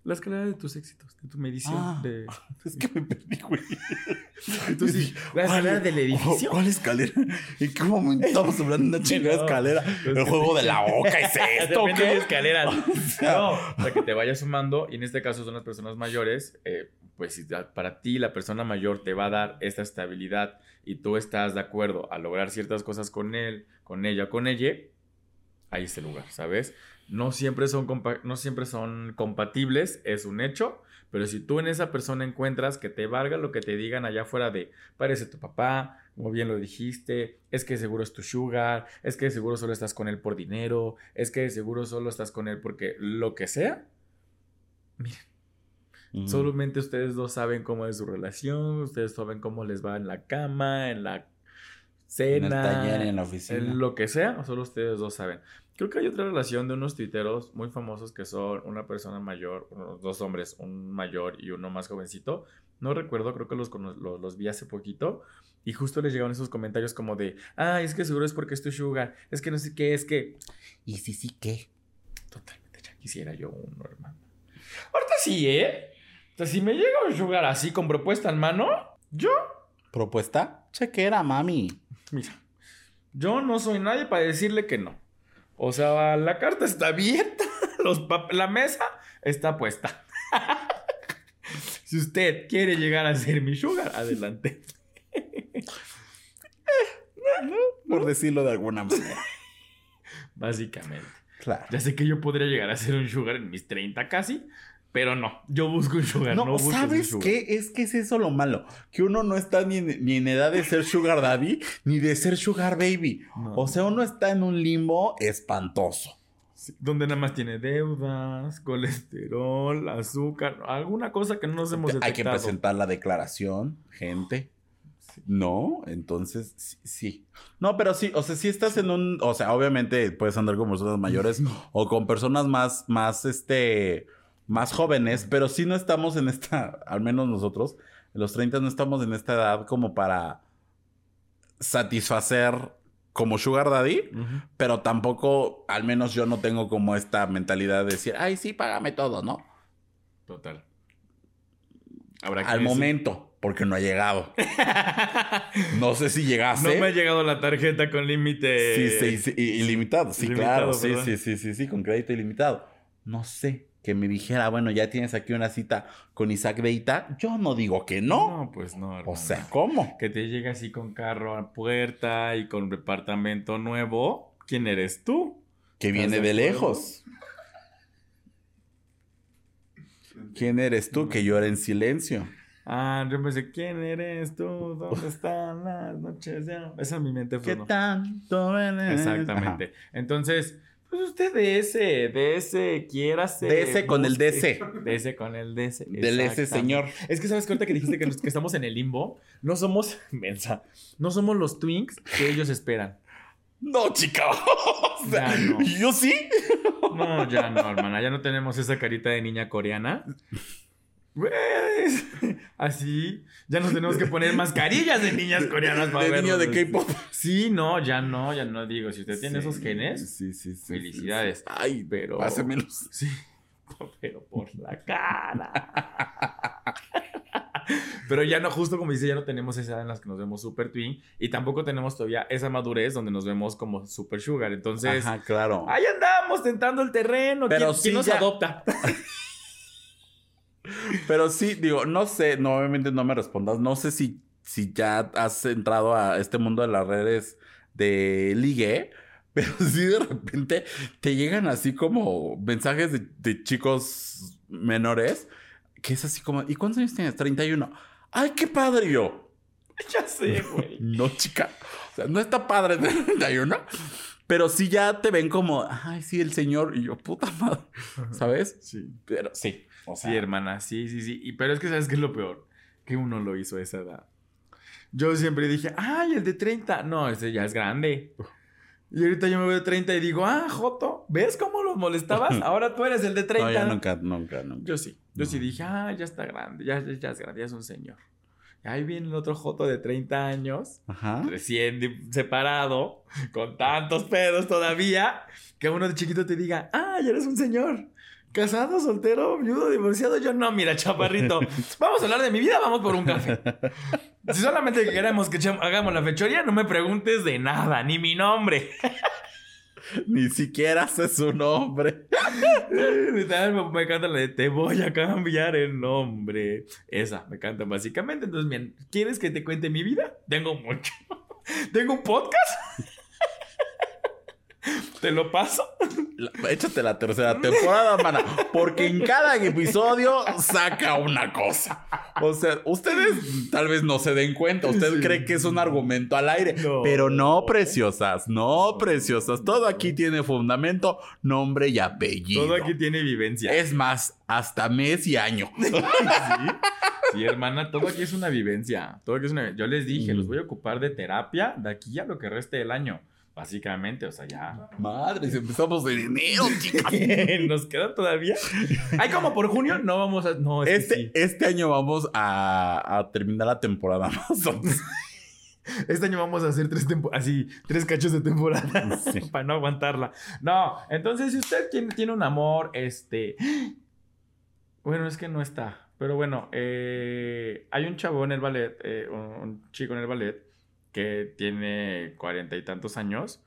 la escalera de tus éxitos, de tu medición, Ah. de... Es que me perdí, güey. Entonces, ¿la escalera del edificio? ¿Cuál escalera? ¿En qué momento estamos hablando de una chingada No, escalera? pues El juego de la oca es esto, Depende de ¿qué? escaleras. sea- No, o sea, que te vayas sumando. Y en este caso son las personas mayores. eh, pues si para ti la persona mayor te va a dar esta estabilidad y tú estás de acuerdo a lograr ciertas cosas con él, con ella, con ella, ahí es el lugar, ¿sabes? No siempre son, no siempre son compatibles, es un hecho. Pero si tú en esa persona encuentras que te valga lo que te digan allá afuera de parece tu papá, como bien lo dijiste, es que seguro es tu sugar, es que seguro solo estás con él por dinero, es que seguro solo estás con él porque lo que sea, Solamente ustedes dos saben cómo es su relación, ustedes saben cómo les va en la cama, en la En cena, el taller, en la oficina. en lo que sea, solo ustedes dos saben. Creo que hay otra relación de unos tuiteros muy famosos que son una persona mayor, unos dos hombres, un mayor y uno más jovencito. No recuerdo, creo que los, los, los vi hace poquito. Y justo les llegaron esos comentarios como de, ah, es que seguro es porque es tu sugar, es que no sé qué, es que... Y sí, sí, ¿qué? Totalmente, ya quisiera yo uno, hermano. Ahorita sí, ¿eh? Sea, si me llega un sugar así con propuesta en mano, yo, ¿Propuesta? Chequera, mami. mira, yo no soy nadie para decirle que no. O sea, la carta está abierta, los la mesa está puesta. si usted quiere llegar a ser mi sugar, adelante. Por decirlo de alguna manera. Básicamente. Claro. Ya sé que yo podría llegar a ser un sugar en mis 30 casi, pero no. Yo busco un sugar, no, No, busco un ¿sabes sugar. qué? Es que es eso lo malo. Que uno no está ni en, ni en edad de ser sugar daddy, ni de ser sugar baby. No. O sea, uno está en un limbo espantoso. Sí, donde nada más tiene deudas, colesterol, azúcar, alguna cosa que no nos hemos detectado. Hay que presentar la declaración, gente. No, entonces sí, sí. No, pero sí, o sea, si estás en un, o sea, obviamente puedes andar con personas mayores o con personas más, más, este, más jóvenes, pero sí no estamos en esta, al menos nosotros, en los 30 no estamos en esta edad como para satisfacer como sugar daddy, pero tampoco, al menos yo no tengo como esta mentalidad de decir, ay, sí, págame todo, ¿no? Total. Habrá Al quienes sí. momento, porque no ha llegado. No sé si llegaste. No me ha llegado la tarjeta con límite. Sí, sí, sí, ilimitado, sí, Ilimitado, claro, sí, sí, sí, sí, sí, con crédito ilimitado. No sé, que me dijera, bueno, ya tienes aquí una cita con Isaac Beita, yo no digo que no. No, pues no, hermano. o sea, ¿cómo? Que te llegue así con carro a puerta y con departamento nuevo. ¿Quién eres tú? Que viene de lejos. ¿Quién eres tú que llora en silencio? Ah, yo pensé, ¿quién eres tú? ¿Dónde están las noches? amor? Esa es mi mente ¿Qué fue. tanto eres? Exactamente. Entonces, pues usted de ese, de ese, quiérase. De ese con el. DC. De ese con el DC. Del ese señor. Es que sabes que ahorita que dijiste que, nos- que estamos en el limbo, no somos, mensa, no somos los twinks que ellos esperan. No, chica. O sea, Ya no. Yo sí. No, ya no, hermana, ya no tenemos esa carita de niña coreana. Así, ya nos tenemos que poner mascarillas de niñas coreanas para De niño de. K-pop. Sí, no, ya no, ya no digo. Si usted tiene esos genes, Sí, sí, sí. Felicidades. sí. Ay, pero. pásemelos. Sí, pero por la cara. Pero ya no, justo como dice, ya no tenemos esa edad en las que nos vemos super twin y tampoco tenemos todavía esa madurez donde nos vemos como super sugar. Entonces, Ajá, claro. ahí andamos tentando el terreno. Pero ¿Quién, quién nos ya- adopta? Pero sí, digo, no sé, no, obviamente no me respondas. No sé si, si ya has entrado a este mundo de las redes de ligue, pero sí de repente te llegan así como mensajes de, de chicos menores que es así como, ¿y cuántos años tienes? 31. ¡Ay, qué padre! Yo, Ya sé, güey. no, chica. O sea, no está padre de 31. Pero sí ya te ven como, ay, sí, el señor. Y yo, puta madre. ¿Sabes? Sí. Pero sí. O sea, Sí, hermana, sí, sí, sí. Y, pero es que, ¿sabes qué es lo peor? Que uno lo hizo a esa edad. Yo siempre dije, ay, el de 30. No, ese ya es grande. Y ahorita yo me veo de 30 y digo, ah, Joto, ¿ves cómo los molestabas? Ahora tú eres el de 30. No, ya nunca, nunca, nunca. Yo sí. Yo sí No. dije, ah, ya está grande, ya, ya, ya es grande, ya es un señor. Y ahí viene el otro Joto de 30 años, Ajá. recién separado, con tantos pedos todavía, que uno de chiquito te diga, ah, ya eres un señor. Casado, soltero, viudo, divorciado. Yo no, mira, chaparrito. Vamos a hablar de mi vida, vamos por un café. Si solamente queremos que hagamos la fechoría, no me preguntes de nada, ni mi nombre. Ni siquiera sé su nombre. Me, me canta la de Te voy a cambiar el nombre. Esa, me cantan básicamente. Entonces, bien, ¿quieres que te cuente mi vida? Tengo mucho. ¿Tengo un podcast? ¿Te lo paso? La- échate la tercera temporada, mana. Porque en cada episodio saca una cosa. O sea, ustedes tal vez no se den cuenta. Usted Sí. cree que es un argumento al aire. No. Pero no, preciosas. No, preciosas. Todo aquí tiene fundamento, nombre y apellido. Todo aquí tiene vivencia. Es más, hasta mes y año. ¿Sí? Sí, hermana, todo aquí es una vivencia. Todo aquí es una... Yo les dije, Mm. los voy a ocupar de terapia de aquí a lo que reste del año. Básicamente, o sea, ya. Madre, si empezamos en enero, chicas. ¿Nos queda todavía? Ay, como por junio no vamos a. No, es que Este, sí. este año vamos a, a terminar la temporada más. Este año vamos a hacer tres así, tres cachos de temporada Sí. para no aguantarla. No, entonces si usted tiene, tiene un amor, este. Bueno, es que no está. Pero bueno, eh, hay un chavo en el ballet, eh, un, un chico en el ballet, que tiene cuarenta y tantos años.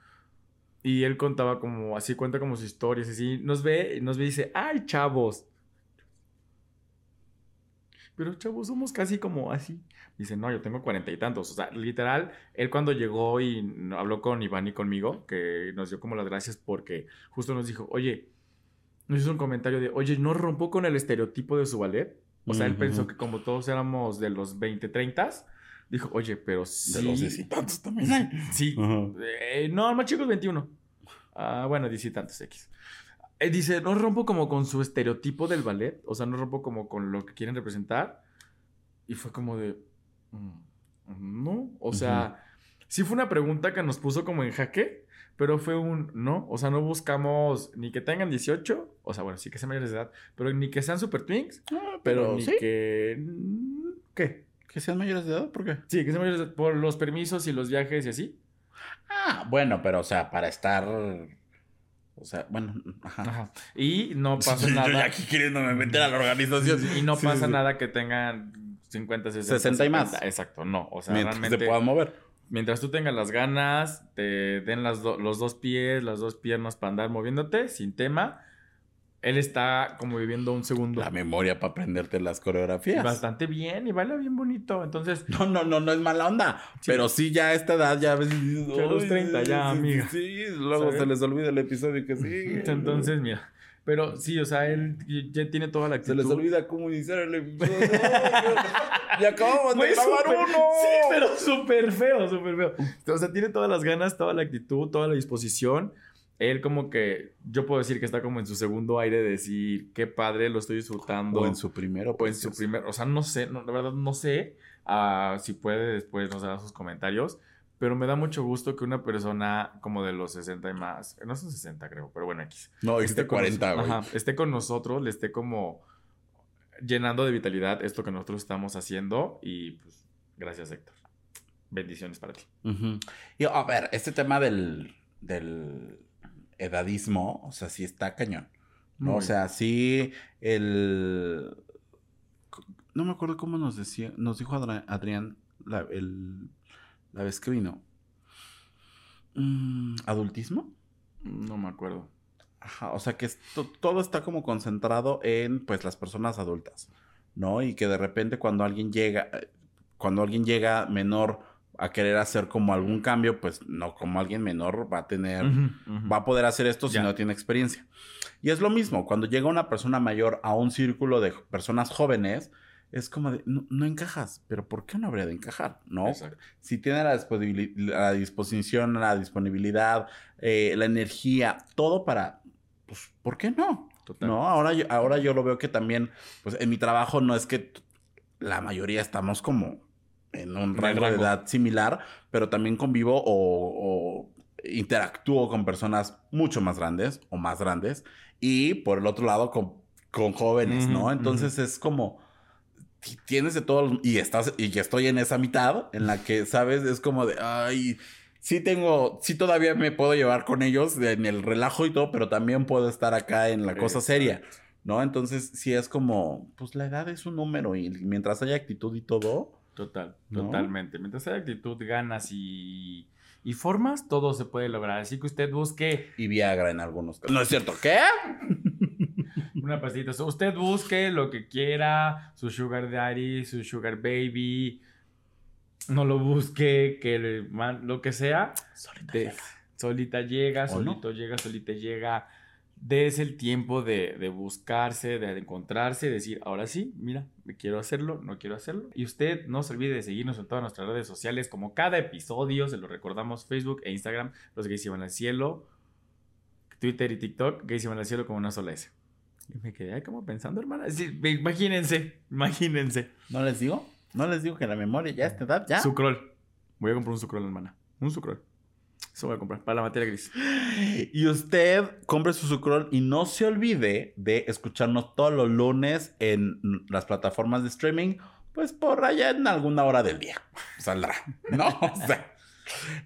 Y él contaba como, así cuenta como sus historias, así. Nos ve, nos ve y dice, ¡ay, chavos! Pero chavos, somos casi como así. Dice, no, yo tengo cuarenta y tantos. O sea, literal, él cuando llegó y habló con Iván y conmigo, que nos dio como las gracias porque justo nos dijo, oye, nos hizo un comentario de, oye, no rompo con el estereotipo de su ballet. O sea, él pensó que como todos éramos de los 20, 30, dijo, oye, pero sí. De los también hay. Sí. Eh, no, el más chico es 21. Ah, bueno, tantos X. Eh, dice, no rompo como con su estereotipo del ballet. O sea, no rompo como con lo que quieren representar. Y fue como de... mm, No. O sea, sí fue una pregunta que nos puso como en jaque. Pero fue un no. O sea, no buscamos ni que tengan 18. O sea, bueno, sí que sean mayores de edad. Pero ni que sean super twins. Ah, Pero, ni sí. que... ¿Qué? Que sean mayores de edad, ¿por qué? Sí, que sean mayores de edad por los permisos y los viajes y así. Ah, bueno, pero o sea, para estar. O sea, bueno, ajá. Ajá. Y no pasa Yo nada. ya aquí queriéndome meter a la organización. Y no Sí, pasa sí. nada que tengan 50, 60, 60 y más. 70. Exacto, no. O sea, Mientras realmente, se puedan mover. mientras tú tengas las ganas, te den las do- los dos pies, las dos piernas para andar moviéndote, sin tema, él está como viviendo un segundo. La memoria para aprenderte las coreografías. Bastante bien y baila bien bonito. Entonces, No, no, no, no es mala onda. Sí. Pero sí, ya a esta edad, ya a los 30 ya, sí, amiga. Sí, luego ¿Sabes? se les olvida el episodio que sigue. entonces, mira. Pero sí, o sea, él ya tiene toda la Se actitud. les olvida cómo iniciar el episodio. y acabamos de grabar uno. Sí, pero súper feo, súper feo. O sea, tiene todas las ganas, toda la actitud, toda la disposición. Él como que, yo puedo decir que está como en su segundo aire de decir, qué padre, lo estoy disfrutando. O en su primero. O en su primer, o sea, no sé, no, la verdad no sé ah, si puede después nos dar sus comentarios, pero me da mucho gusto que una persona como de los 60 y más, no son 60 creo, pero bueno, X, No, esté con 40, nos- güey. ajá, esté con nosotros, le esté como llenando de vitalidad esto que nosotros estamos haciendo y pues gracias Héctor. Bendiciones para ti. Y a ver, este tema del, del edadismo, o sea, sí está cañón. ¿no? Muy O sea, sí, el... No me acuerdo cómo nos decía, nos dijo Adrián la, el- la vez que vino. Mm, ¿Adultismo? no me acuerdo. Ajá, o sea que esto- todo está como concentrado en, pues, las personas adultas, ¿no? Y que de repente cuando alguien llega, cuando alguien llega menor a querer hacer como algún cambio, pues no, como alguien menor va a tener, va a poder hacer esto si no tiene experiencia. Y es lo mismo, cuando llega una persona mayor a un círculo de personas jóvenes, es como de, no, encajas, pero ¿por qué no habría de encajar? ¿No? Si tiene la, la, disposición, la disponibilidad, eh, la energía, todo para, pues, ¿por qué no? No, ahora yo, ahora yo lo veo que también, pues en mi trabajo no es que la mayoría estamos como en un rango, de edad similar, pero también convivo o, interactúo con personas mucho más grandes o más grandes y por el otro lado con, con jóvenes, ¿no? Entonces es como tienes de todo y estás y estoy en esa mitad en la que sabes es como de ay sí tengo sí todavía me puedo llevar con ellos en el relajo y todo pero también puedo estar acá en la cosa seria no entonces sí es como pues la edad es un número y mientras haya actitud y todo Total, totalmente. Mientras haya actitud, ganas y, formas, todo se puede lograr. Así que usted busque. Y Viagra en algunos casos. No es cierto, ¿qué? Una pastita. Usted busque lo que quiera, su sugar daddy, su sugar baby. No lo busque, que lo que sea. Solita llega. Solita llega, solito llega, solita llega des el tiempo de, buscarse, de encontrarse, decir, ahora sí, mira, me quiero hacerlo, no quiero hacerlo. Y usted no se olvide de seguirnos en todas nuestras redes sociales, como cada episodio, se lo recordamos, Facebook e Instagram, los gays iban al cielo, Twitter y TikTok, gays iban al cielo como una sola S. Y me quedé como pensando, hermana, imagínense, imagínense. ¿No les digo? ¿No les digo que la memoria ya está edad ya? Sucrol. Voy a comprar un sucrol, hermana. Un sucrol. Eso voy a comprar para la materia gris. Y usted compre su sucrol y no se olvide de escucharnos todos los lunes en las plataformas de streaming, pues por allá en alguna hora del día saldrá. No, o sea,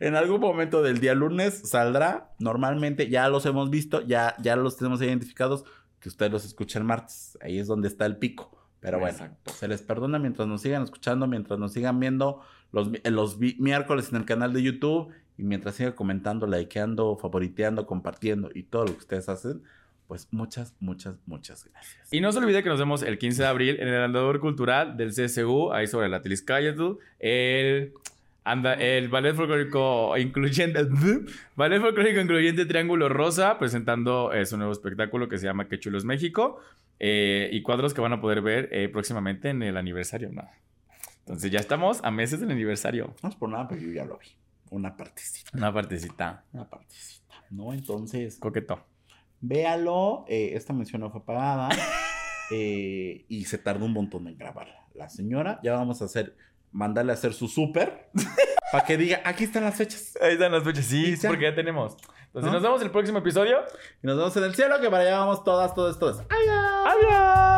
en algún momento del día lunes saldrá. Normalmente ya los hemos visto, ya, ya los tenemos identificados, que usted los escucha el martes. Ahí es donde está el pico. Pero bueno, se les perdona mientras nos sigan escuchando, mientras nos sigan viendo los, los miércoles en el canal de YouTube y mientras siga comentando, likeando, favoriteando, compartiendo y todo lo que ustedes hacen, pues muchas, muchas, muchas gracias. Y no se olvide que nos vemos el 15 de abril en el Andador Cultural del CSU, ahí sobre la Tliscayatl, el... Anda, el ballet folclórico incluyente, ballet folclórico incluyente Triángulo Rosa, presentando eh, su nuevo espectáculo que se llama Que Chulos México, eh, y cuadros que van a poder ver eh, próximamente en el aniversario. ¿no? Entonces ya estamos a meses del aniversario. No es por nada, pero yo ya lo vi. Una partecita. Una partecita. Una partecita. ¿No? Entonces. Coqueto. Véalo. Eh, esta mención no fue pagada. Eh, y se tardó un montón en grabarla. La señora, ya vamos a hacer. Mandarle a hacer su súper. para que diga, aquí están las fechas. Ahí están las fechas, sí, porque ya tenemos. Entonces nos vemos en el próximo episodio. Y nos vemos en el cielo, que para allá vamos todas, todas, todas. ¡Adiós! ¡Adiós!